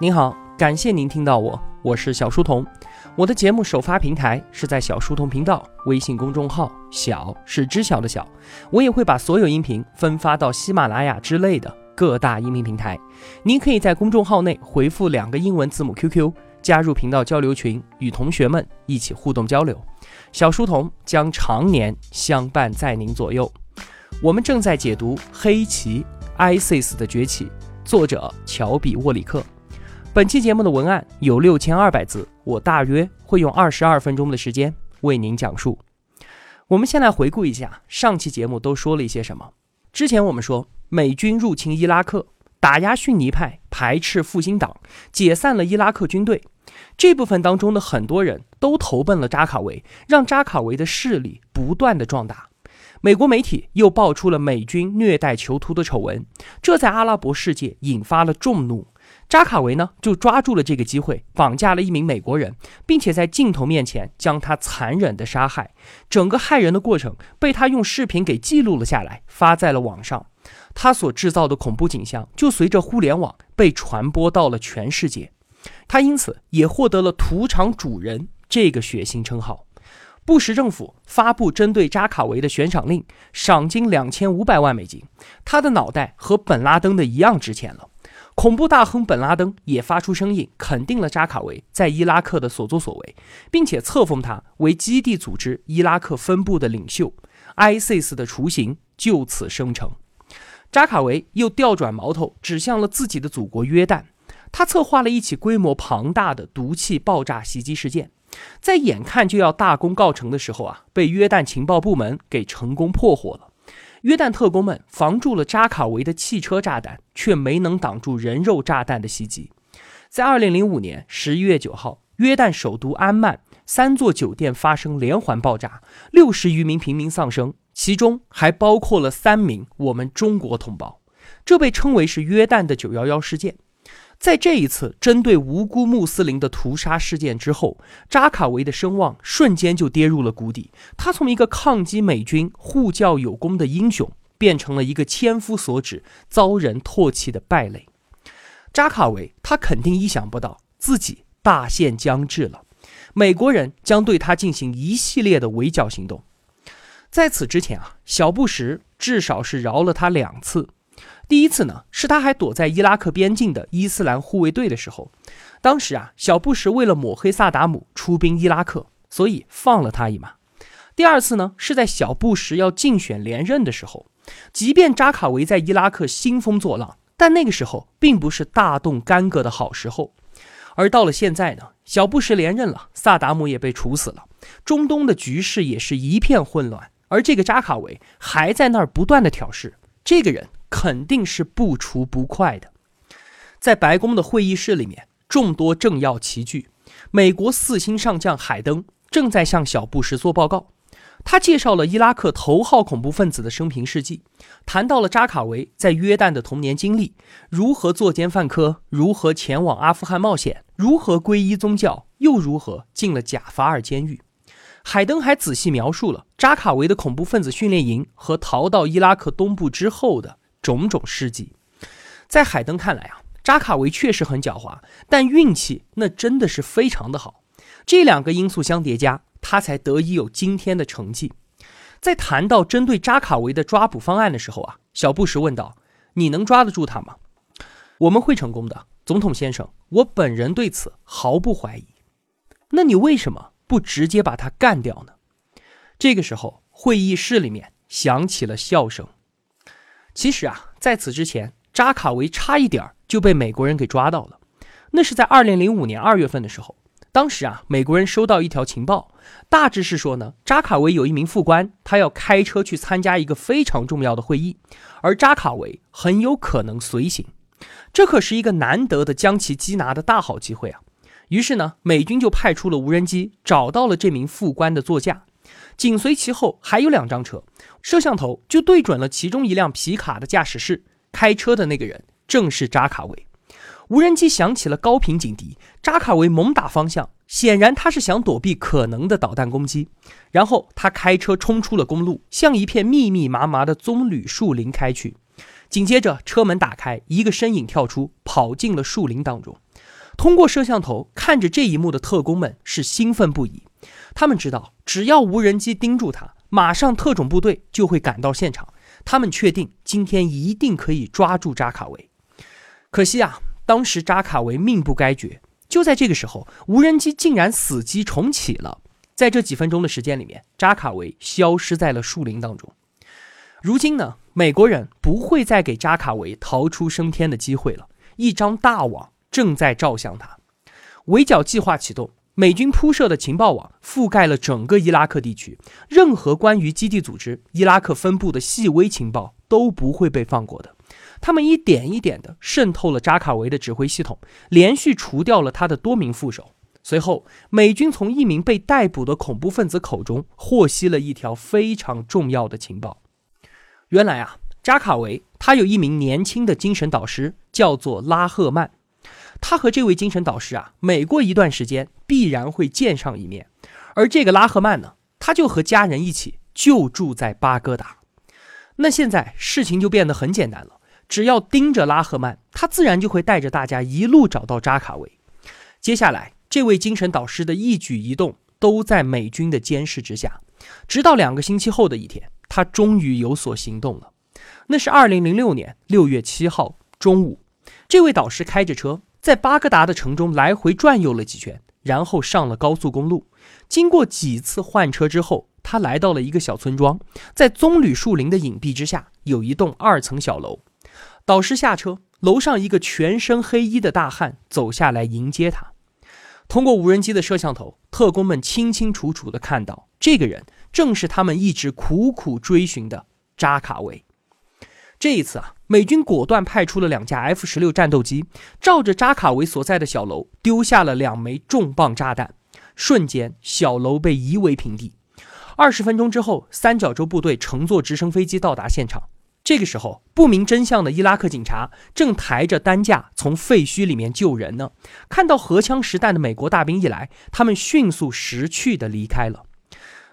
您好，感谢您听到我，我是小书童。我的节目首发平台是在小书童频道微信公众号，小是知晓的小。我也会把所有音频分发到喜马拉雅之类的各大音频平台。您可以在公众号内回复两个英文字母 QQ，加入频道交流群，与同学们一起互动交流。小书童将常年相伴在您左右。我们正在解读《黑旗 ISIS 的崛起》，作者乔比沃里克。本期节目的文案有六千二百字，我大约会用二十二分钟的时间为您讲述。我们先来回顾一下上期节目都说了一些什么。之前我们说美军入侵伊拉克，打压逊尼派，排斥复兴党，解散了伊拉克军队。这部分当中的很多人都投奔了扎卡维，让扎卡维的势力不断的壮大。美国媒体又爆出了美军虐待囚徒的丑闻，这在阿拉伯世界引发了众怒。扎卡维呢，就抓住了这个机会，绑架了一名美国人，并且在镜头面前将他残忍的杀害。整个害人的过程被他用视频给记录了下来，发在了网上。他所制造的恐怖景象就随着互联网被传播到了全世界。他因此也获得了“屠场主人”这个血腥称号。布什政府发布针对扎卡维的悬赏令，赏金两千五百万美金。他的脑袋和本拉登的一样值钱了。恐怖大亨本拉登也发出声音，肯定了扎卡维在伊拉克的所作所为，并且册封他为基地组织伊拉克分部的领袖。ISIS 的雏形就此生成。扎卡维又调转矛头，指向了自己的祖国约旦。他策划了一起规模庞大的毒气爆炸袭击事件，在眼看就要大功告成的时候啊，被约旦情报部门给成功破获了。约旦特工们防住了扎卡维的汽车炸弹，却没能挡住人肉炸弹的袭击。在二零零五年十一月九号，约旦首都安曼三座酒店发生连环爆炸，六十余名平民丧生，其中还包括了三名我们中国同胞。这被称为是约旦的九幺幺事件。在这一次针对无辜穆斯林的屠杀事件之后，扎卡维的声望瞬间就跌入了谷底。他从一个抗击美军、护教有功的英雄，变成了一个千夫所指、遭人唾弃的败类。扎卡维他肯定意想不到自己大限将至了，美国人将对他进行一系列的围剿行动。在此之前啊，小布什至少是饶了他两次。第一次呢，是他还躲在伊拉克边境的伊斯兰护卫队的时候，当时啊，小布什为了抹黑萨达姆出兵伊拉克，所以放了他一马。第二次呢，是在小布什要竞选连任的时候，即便扎卡维在伊拉克兴风作浪，但那个时候并不是大动干戈的好时候。而到了现在呢，小布什连任了，萨达姆也被处死了，中东的局势也是一片混乱，而这个扎卡维还在那儿不断的挑事，这个人。肯定是不除不快的。在白宫的会议室里面，众多政要齐聚。美国四星上将海登正在向小布什做报告。他介绍了伊拉克头号恐怖分子的生平事迹，谈到了扎卡维在约旦的童年经历，如何作奸犯科，如何前往阿富汗冒险，如何皈依宗教，又如何进了贾法尔监狱。海登还仔细描述了扎卡维的恐怖分子训练营和逃到伊拉克东部之后的。种种事迹，在海登看来啊，扎卡维确实很狡猾，但运气那真的是非常的好。这两个因素相叠加，他才得以有今天的成绩。在谈到针对扎卡维的抓捕方案的时候啊，小布什问道：“你能抓得住他吗？”“我们会成功的，总统先生，我本人对此毫不怀疑。”“那你为什么不直接把他干掉呢？”这个时候，会议室里面响起了笑声。其实啊，在此之前，扎卡维差一点就被美国人给抓到了。那是在二零零五年二月份的时候，当时啊，美国人收到一条情报，大致是说呢，扎卡维有一名副官，他要开车去参加一个非常重要的会议，而扎卡维很有可能随行。这可是一个难得的将其缉拿的大好机会啊！于是呢，美军就派出了无人机，找到了这名副官的座驾。紧随其后还有两张车，摄像头就对准了其中一辆皮卡的驾驶室，开车的那个人正是扎卡维。无人机响起了高频警笛，扎卡维猛打方向，显然他是想躲避可能的导弹攻击。然后他开车冲出了公路，向一片密密麻麻的棕榈树林开去。紧接着车门打开，一个身影跳出，跑进了树林当中。通过摄像头看着这一幕的特工们是兴奋不已。他们知道，只要无人机盯住他，马上特种部队就会赶到现场。他们确定今天一定可以抓住扎卡维。可惜啊，当时扎卡维命不该绝。就在这个时候，无人机竟然死机重启了。在这几分钟的时间里面，扎卡维消失在了树林当中。如今呢，美国人不会再给扎卡维逃出升天的机会了。一张大网正在照向他。围剿计划启动。美军铺设的情报网覆盖了整个伊拉克地区，任何关于基地组织伊拉克分部的细微情报都不会被放过的。他们一点一点地渗透了扎卡维的指挥系统，连续除掉了他的多名副手。随后，美军从一名被逮捕的恐怖分子口中获悉了一条非常重要的情报。原来啊，扎卡维他有一名年轻的精神导师，叫做拉赫曼。他和这位精神导师啊，每过一段时间必然会见上一面。而这个拉赫曼呢，他就和家人一起就住在巴格达。那现在事情就变得很简单了，只要盯着拉赫曼，他自然就会带着大家一路找到扎卡维。接下来，这位精神导师的一举一动都在美军的监视之下，直到两个星期后的一天，他终于有所行动了。那是二零零六年六月七号中午，这位导师开着车。在巴格达的城中来回转悠了几圈，然后上了高速公路。经过几次换车之后，他来到了一个小村庄，在棕榈树林的隐蔽之下，有一栋二层小楼。导师下车，楼上一个全身黑衣的大汉走下来迎接他。通过无人机的摄像头，特工们清清楚楚地看到，这个人正是他们一直苦苦追寻的扎卡维。这一次啊。美军果断派出了两架 F 十六战斗机，照着扎卡维所在的小楼丢下了两枚重磅炸弹，瞬间小楼被夷为平地。二十分钟之后，三角洲部队乘坐直升飞机到达现场。这个时候，不明真相的伊拉克警察正抬着担架从废墟里面救人呢。看到荷枪实弹的美国大兵一来，他们迅速识趣地离开了。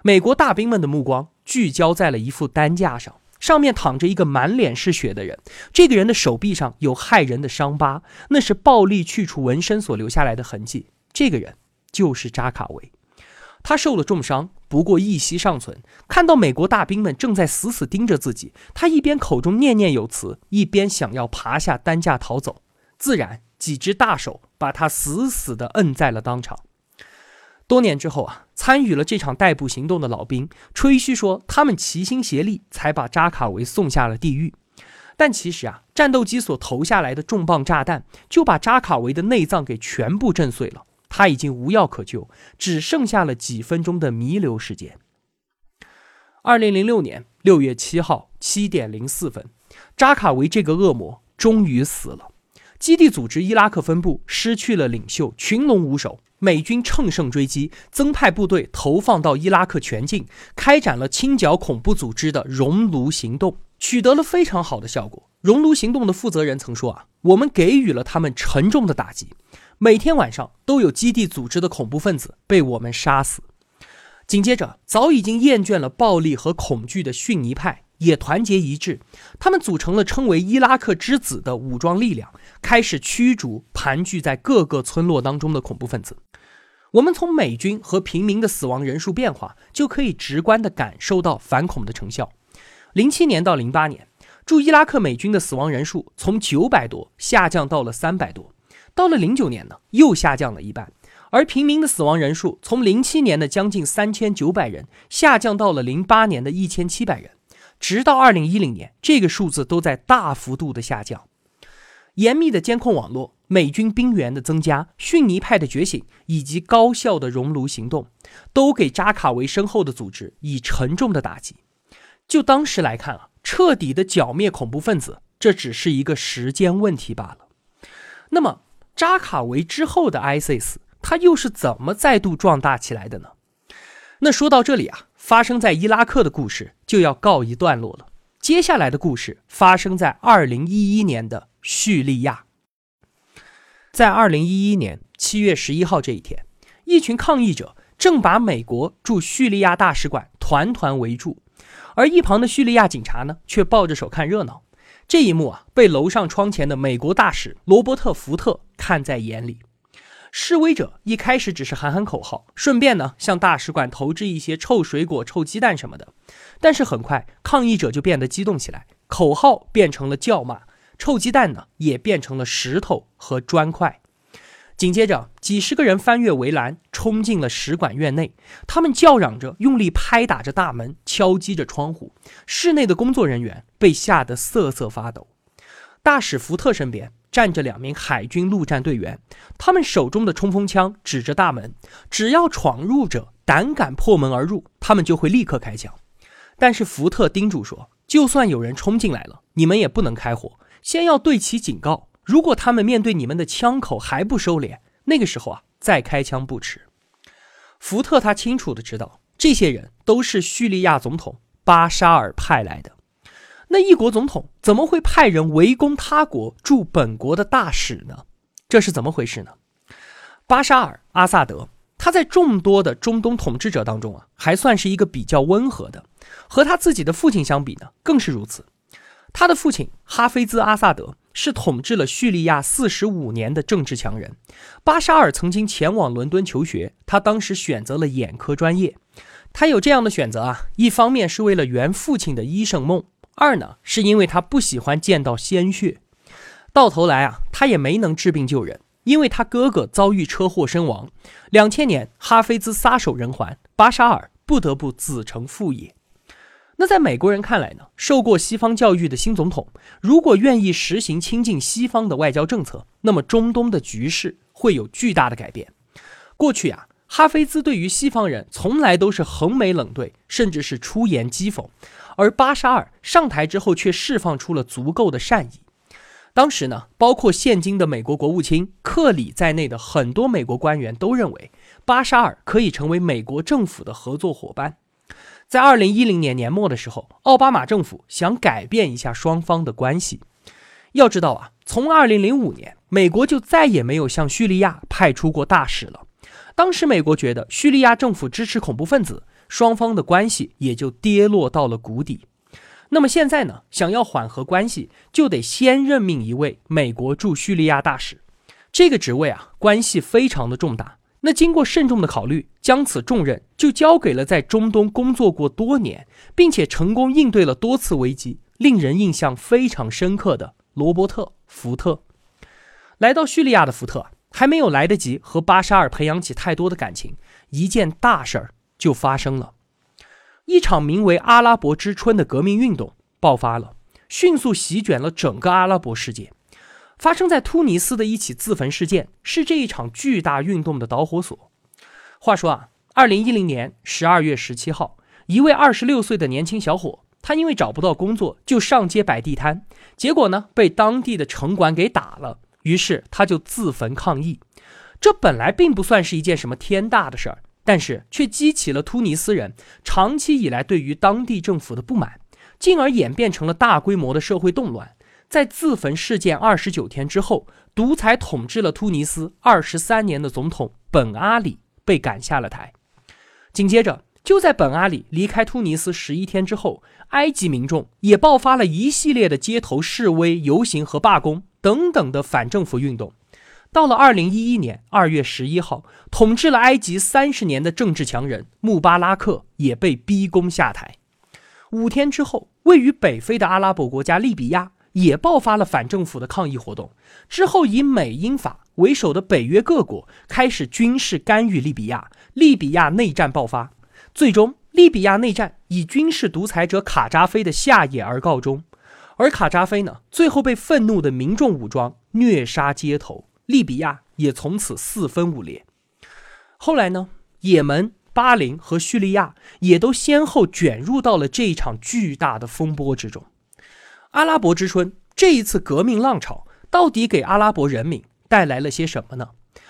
美国大兵们的目光聚焦在了一副担架上。上面躺着一个满脸是血的人，这个人的手臂上有骇人的伤疤，那是暴力去除纹身所留下来的痕迹。这个人就是扎卡维，他受了重伤，不过一息尚存。看到美国大兵们正在死死盯着自己，他一边口中念念有词，一边想要爬下担架逃走，自然几只大手把他死死地摁在了当场。多年之后啊，参与了这场逮捕行动的老兵吹嘘说，他们齐心协力才把扎卡维送下了地狱。但其实啊，战斗机所投下来的重磅炸弹就把扎卡维的内脏给全部震碎了，他已经无药可救，只剩下了几分钟的弥留时间。二零零六年六月七号七点零四分，扎卡维这个恶魔终于死了。基地组织伊拉克分部失去了领袖，群龙无首。美军乘胜追击，增派部队投放到伊拉克全境，开展了清剿恐怖组织的熔炉行动，取得了非常好的效果。熔炉行动的负责人曾说：“啊，我们给予了他们沉重的打击，每天晚上都有基地组织的恐怖分子被我们杀死。”紧接着，早已经厌倦了暴力和恐惧的逊尼派也团结一致，他们组成了称为“伊拉克之子”的武装力量，开始驱逐盘踞在各个村落当中的恐怖分子。我们从美军和平民的死亡人数变化，就可以直观地感受到反恐的成效。零七年到零八年，驻伊拉克美军的死亡人数从九百多下降到了三百多，到了零九年呢，又下降了一半。而平民的死亡人数从零七年的将近三千九百人，下降到了零八年的一千七百人，直到二零一零年，这个数字都在大幅度的下降。严密的监控网络。美军兵员的增加、逊尼派的觉醒以及高效的熔炉行动，都给扎卡维身后的组织以沉重的打击。就当时来看啊，彻底的剿灭恐怖分子，这只是一个时间问题罢了。那么，扎卡维之后的 ISIS，他又是怎么再度壮大起来的呢？那说到这里啊，发生在伊拉克的故事就要告一段落了。接下来的故事发生在2011年的叙利亚。在二零一一年七月十一号这一天，一群抗议者正把美国驻叙利亚大使馆团团围住，而一旁的叙利亚警察呢，却抱着手看热闹。这一幕啊，被楼上窗前的美国大使罗伯特·福特看在眼里。示威者一开始只是喊喊口号，顺便呢向大使馆投掷一些臭水果、臭鸡蛋什么的。但是很快，抗议者就变得激动起来，口号变成了叫骂，臭鸡蛋呢也变成了石头和砖块。紧接着，几十个人翻越围栏，冲进了使馆院内。他们叫嚷着，用力拍打着大门，敲击着窗户。室内的工作人员被吓得瑟瑟发抖。大使福特身边站着两名海军陆战队员，他们手中的冲锋枪指着大门，只要闯入者胆敢破门而入，他们就会立刻开枪。但是福特叮嘱说，就算有人冲进来了，你们也不能开火，先要对其警告。如果他们面对你们的枪口还不收敛，那个时候啊，再开枪不迟。福特他清楚的知道，这些人都是叙利亚总统巴沙尔派来的。那一国总统怎么会派人围攻他国驻本国的大使呢？这是怎么回事呢？巴沙尔阿萨德他在众多的中东统治者当中啊，还算是一个比较温和的，和他自己的父亲相比呢，更是如此。他的父亲哈菲兹阿萨德。是统治了叙利亚四十五年的政治强人，巴沙尔曾经前往伦敦求学，他当时选择了眼科专业。他有这样的选择啊，一方面是为了圆父亲的医生梦，二呢是因为他不喜欢见到鲜血。到头来啊，他也没能治病救人，因为他哥哥遭遇车祸身亡。两千年，哈菲兹撒手人寰，巴沙尔不得不子承父业。那在美国人看来呢？受过西方教育的新总统，如果愿意实行亲近西方的外交政策，那么中东的局势会有巨大的改变。过去啊，哈菲兹对于西方人从来都是横眉冷对，甚至是出言讥讽，而巴沙尔上台之后却释放出了足够的善意。当时呢，包括现今的美国国务卿克里在内的很多美国官员都认为，巴沙尔可以成为美国政府的合作伙伴。在二零一零年年末的时候，奥巴马政府想改变一下双方的关系。要知道啊，从二零零五年，美国就再也没有向叙利亚派出过大使了。当时美国觉得叙利亚政府支持恐怖分子，双方的关系也就跌落到了谷底。那么现在呢，想要缓和关系，就得先任命一位美国驻叙利亚大使。这个职位啊，关系非常的重大。那经过慎重的考虑，将此重任就交给了在中东工作过多年，并且成功应对了多次危机、令人印象非常深刻的罗伯特·福特。来到叙利亚的福特还没有来得及和巴沙尔培养起太多的感情，一件大事儿就发生了，一场名为“阿拉伯之春”的革命运动爆发了，迅速席卷了整个阿拉伯世界。发生在突尼斯的一起自焚事件是这一场巨大运动的导火索。话说啊，二零一零年十二月十七号，一位二十六岁的年轻小伙，他因为找不到工作，就上街摆地摊，结果呢被当地的城管给打了，于是他就自焚抗议。这本来并不算是一件什么天大的事儿，但是却激起了突尼斯人长期以来对于当地政府的不满，进而演变成了大规模的社会动乱。在自焚事件二十九天之后，独裁统治了突尼斯二十三年的总统本阿里被赶下了台。紧接着，就在本阿里离开突尼斯十一天之后，埃及民众也爆发了一系列的街头示威、游行和罢工等等的反政府运动。到了二零一一年二月十一号，统治了埃及三十年的政治强人穆巴拉克也被逼宫下台。五天之后，位于北非的阿拉伯国家利比亚。也爆发了反政府的抗议活动。之后，以美英法为首的北约各国开始军事干预利比亚，利比亚内战爆发。最终，利比亚内战以军事独裁者卡扎菲的下野而告终。而卡扎菲呢，最后被愤怒的民众武装虐杀街头，利比亚也从此四分五裂。后来呢，也门、巴林和叙利亚也都先后卷入到了这一场巨大的风波之中。阿拉伯之春这一次革命浪潮到底给阿拉伯人民带来了些什么呢？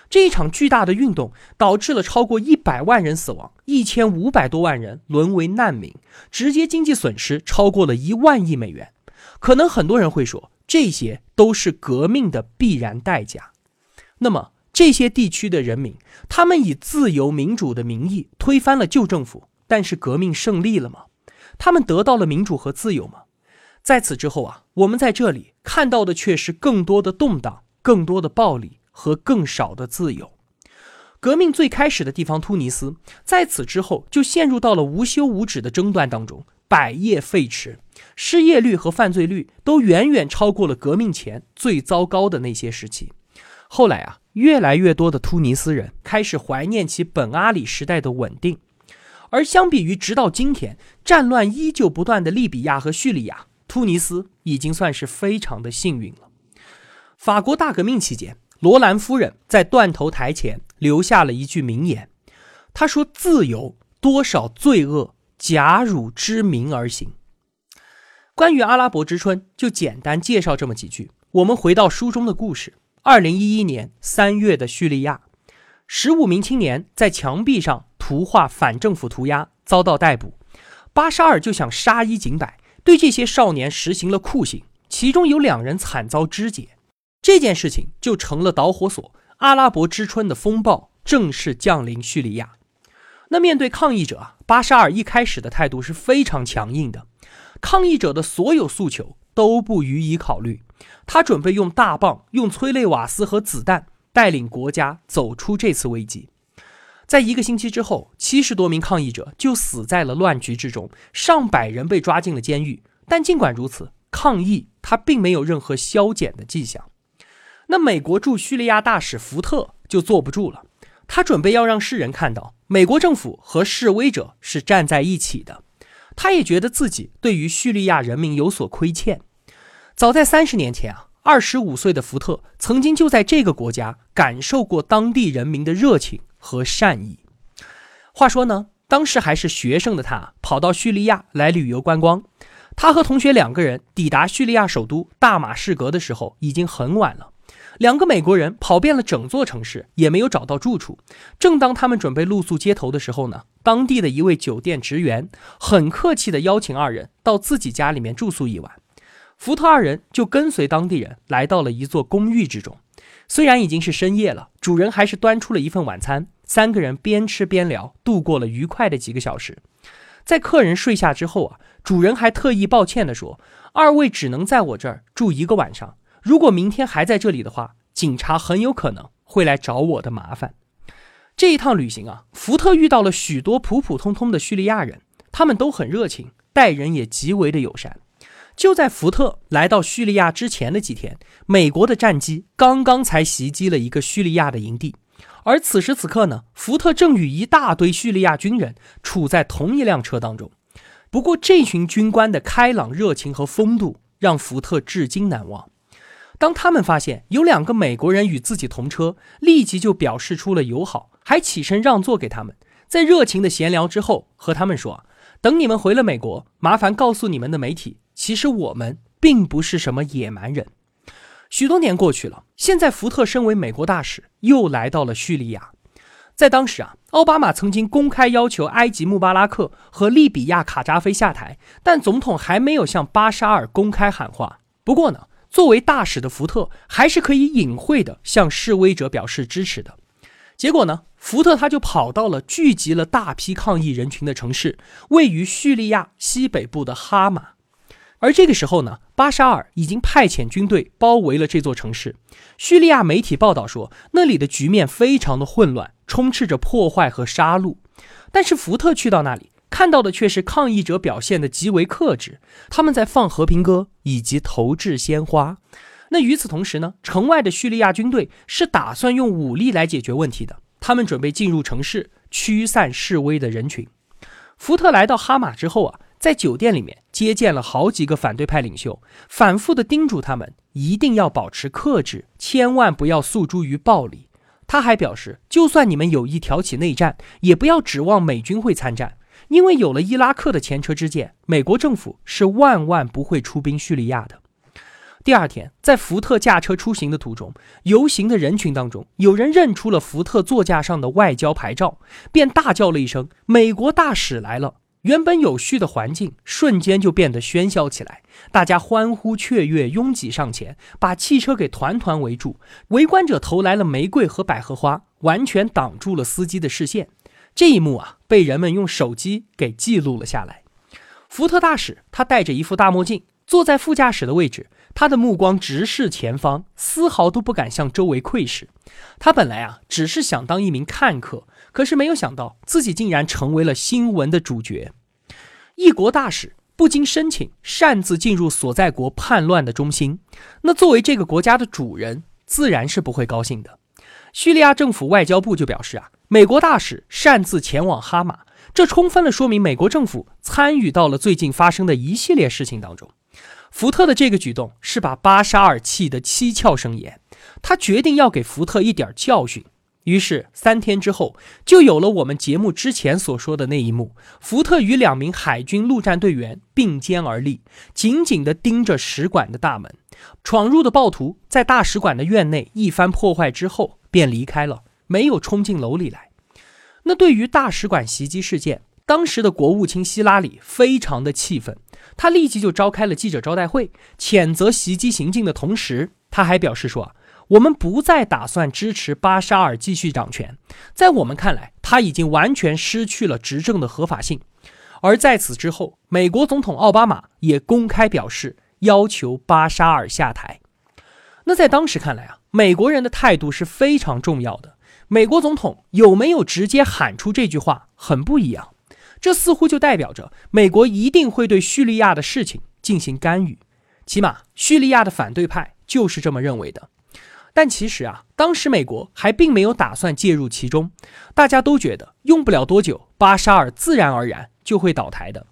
这一场巨大的运动导致了超过一百万人死亡，一千五百多万人沦为难民，直接经济损失超过了一万亿美元。可能很多人会说，这些都是革命的必然代价。那么，这些地区的人民，他们以自由民主的名义推翻了旧政府，但是革命胜利了吗？他们得到了民主和自由吗？在此之后啊，我们在这里看到的却是更多的动荡、更多的暴力和更少的自由。革命最开始的地方突尼斯，在此之后就陷入到了无休无止的争端当中，百业废弛，失业率和犯罪率都远远超过了革命前最糟糕的那些时期。后来啊，越来越多的突尼斯人开始怀念起本阿里时代的稳定，而相比于直到今天战乱依旧不断的利比亚和叙利亚，突尼斯已经算是非常的幸运了。法国大革命期间。罗兰夫人在断头台前留下了一句名言，她说：“自由多少罪恶假汝之名而行。”关于阿拉伯之春，就简单介绍这么几句。我们回到书中的故事：二零一一年三月的叙利亚，十五名青年在墙壁上涂画反政府涂鸦，遭到逮捕。巴沙尔就想杀一儆百，对这些少年实行了酷刑，其中有两人惨遭肢解。这件事情就成了导火索，阿拉伯之春的风暴正式降临叙利亚。那面对抗议者啊，巴沙尔一开始的态度是非常强硬的，抗议者的所有诉求都不予以考虑。他准备用大棒、用催泪瓦斯和子弹带领国家走出这次危机。在一个星期之后，七十多名抗议者就死在了乱局之中，上百人被抓进了监狱。但尽管如此，抗议他并没有任何消减的迹象。那美国驻叙利亚大使福特就坐不住了，他准备要让世人看到美国政府和示威者是站在一起的。他也觉得自己对于叙利亚人民有所亏欠。早在三十年前啊，二十五岁的福特曾经就在这个国家感受过当地人民的热情和善意。话说呢，当时还是学生的他跑到叙利亚来旅游观光。他和同学两个人抵达叙利亚首都大马士革的时候，已经很晚了。两个美国人跑遍了整座城市，也没有找到住处。正当他们准备露宿街头的时候呢，当地的一位酒店职员很客气地邀请二人到自己家里面住宿一晚。福特二人就跟随当地人来到了一座公寓之中。虽然已经是深夜了，主人还是端出了一份晚餐。三个人边吃边聊，度过了愉快的几个小时。在客人睡下之后啊，主人还特意抱歉地说：“二位只能在我这儿住一个晚上。”如果明天还在这里的话，警察很有可能会来找我的麻烦。这一趟旅行啊，福特遇到了许多普普通通的叙利亚人，他们都很热情，待人也极为的友善。就在福特来到叙利亚之前的几天，美国的战机刚刚才袭击了一个叙利亚的营地，而此时此刻呢，福特正与一大堆叙利亚军人处在同一辆车当中。不过，这群军官的开朗热情和风度让福特至今难忘。当他们发现有两个美国人与自己同车，立即就表示出了友好，还起身让座给他们。在热情的闲聊之后，和他们说：“等你们回了美国，麻烦告诉你们的媒体，其实我们并不是什么野蛮人。”许多年过去了，现在福特身为美国大使，又来到了叙利亚。在当时啊，奥巴马曾经公开要求埃及穆巴拉克和利比亚卡扎菲下台，但总统还没有向巴沙尔公开喊话。不过呢。作为大使的福特还是可以隐晦的向示威者表示支持的。结果呢，福特他就跑到了聚集了大批抗议人群的城市，位于叙利亚西北部的哈马。而这个时候呢，巴沙尔已经派遣军队包围了这座城市。叙利亚媒体报道说，那里的局面非常的混乱，充斥着破坏和杀戮。但是福特去到那里。看到的却是抗议者表现的极为克制，他们在放和平歌以及投掷鲜花。那与此同时呢，城外的叙利亚军队是打算用武力来解决问题的，他们准备进入城市驱散示威的人群。福特来到哈马之后啊，在酒店里面接见了好几个反对派领袖，反复的叮嘱他们一定要保持克制，千万不要诉诸于暴力。他还表示，就算你们有意挑起内战，也不要指望美军会参战。因为有了伊拉克的前车之鉴，美国政府是万万不会出兵叙利亚的。第二天，在福特驾车出行的途中，游行的人群当中，有人认出了福特座驾上的外交牌照，便大叫了一声：“美国大使来了！”原本有序的环境瞬间就变得喧嚣起来，大家欢呼雀跃，拥挤上前，把汽车给团团围住。围观者投来了玫瑰和百合花，完全挡住了司机的视线。这一幕啊，被人们用手机给记录了下来。福特大使他戴着一副大墨镜，坐在副驾驶的位置，他的目光直视前方，丝毫都不敢向周围窥视。他本来啊，只是想当一名看客，可是没有想到自己竟然成为了新闻的主角。一国大使不经申请，擅自进入所在国叛乱的中心，那作为这个国家的主人，自然是不会高兴的。叙利亚政府外交部就表示啊，美国大使擅自前往哈马，这充分的说明美国政府参与到了最近发生的一系列事情当中。福特的这个举动是把巴沙尔气得七窍生烟，他决定要给福特一点教训。于是三天之后，就有了我们节目之前所说的那一幕：福特与两名海军陆战队员并肩而立，紧紧地盯着使馆的大门。闯入的暴徒在大使馆的院内一番破坏之后便离开了，没有冲进楼里来。那对于大使馆袭击事件，当时的国务卿希拉里非常的气愤。他立即就召开了记者招待会，谴责袭击行径的同时，他还表示说：“，我们不再打算支持巴沙尔继续掌权，在我们看来，他已经完全失去了执政的合法性。”而在此之后，美国总统奥巴马也公开表示要求巴沙尔下台。那在当时看来啊，美国人的态度是非常重要的。美国总统有没有直接喊出这句话，很不一样。这似乎就代表着美国一定会对叙利亚的事情进行干预，起码叙利亚的反对派就是这么认为的。但其实啊，当时美国还并没有打算介入其中，大家都觉得用不了多久，巴沙尔自然而然就会倒台的。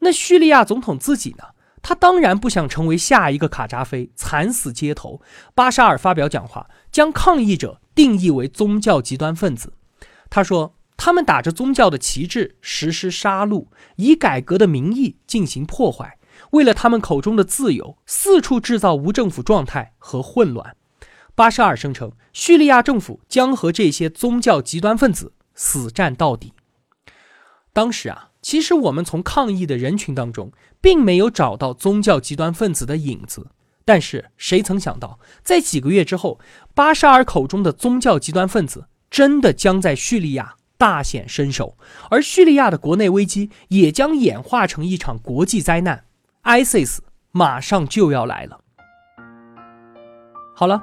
那叙利亚总统自己呢？他当然不想成为下一个卡扎菲，惨死街头。巴沙尔发表讲话，将抗议者定义为宗教极端分子。他说。他们打着宗教的旗帜实施杀戮，以改革的名义进行破坏，为了他们口中的自由，四处制造无政府状态和混乱。巴沙尔声称，叙利亚政府将和这些宗教极端分子死战到底。当时啊，其实我们从抗议的人群当中，并没有找到宗教极端分子的影子。但是谁曾想到，在几个月之后，巴沙尔口中的宗教极端分子真的将在叙利亚。大显身手，而叙利亚的国内危机也将演化成一场国际灾难，ISIS 马上就要来了。好了，